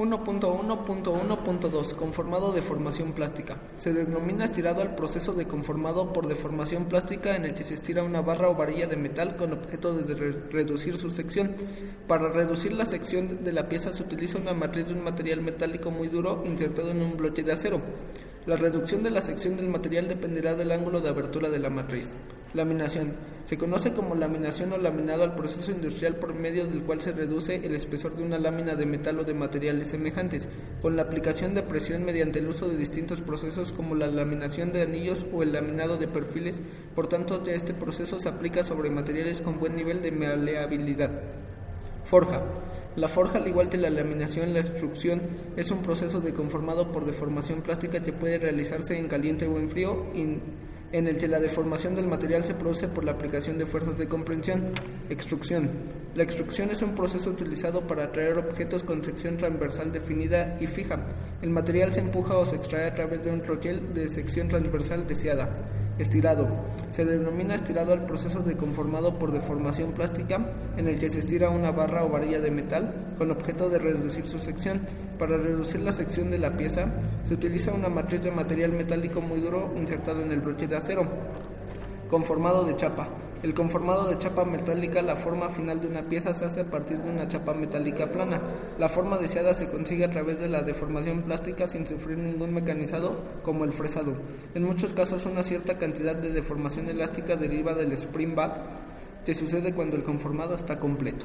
1.1.1.2 Conformado de formación plástica. Se denomina estirado al proceso de conformado por deformación plástica en el que se estira una barra o varilla de metal con objeto de re reducir su sección. Para reducir la sección de la pieza se utiliza una matriz de un material metálico muy duro insertado en un bloque de acero. La reducción de la sección del material dependerá del ángulo de abertura de la matriz. Laminación. Se conoce como laminación o laminado al proceso industrial por medio del cual se reduce el espesor de una lámina de metal o de materiales semejantes, con la aplicación de presión mediante el uso de distintos procesos como la laminación de anillos o el laminado de perfiles. Por tanto, este proceso se aplica sobre materiales con buen nivel de maleabilidad. Forja. La forja, al igual que la laminación, la extrusión es un proceso de conformado por deformación plástica que puede realizarse en caliente o en frío en el que la deformación del material se produce por la aplicación de fuerzas de comprensión. Extrusión. La extrusión es un proceso utilizado para atraer objetos con sección transversal definida y fija. El material se empuja o se extrae a través de un troquel de sección transversal deseada. Estirado. Se denomina estirado al proceso de conformado por deformación plástica en el que se estira una barra o varilla de metal con objeto de reducir su sección. Para reducir la sección de la pieza se utiliza una matriz de material metálico muy duro insertado en el broche de acero. Conformado de chapa. El conformado de chapa metálica, la forma final de una pieza se hace a partir de una chapa metálica plana. La forma deseada se consigue a través de la deformación plástica sin sufrir ningún mecanizado como el fresado. En muchos casos una cierta cantidad de deformación elástica deriva del spring back que sucede cuando el conformado está completo.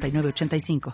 906985.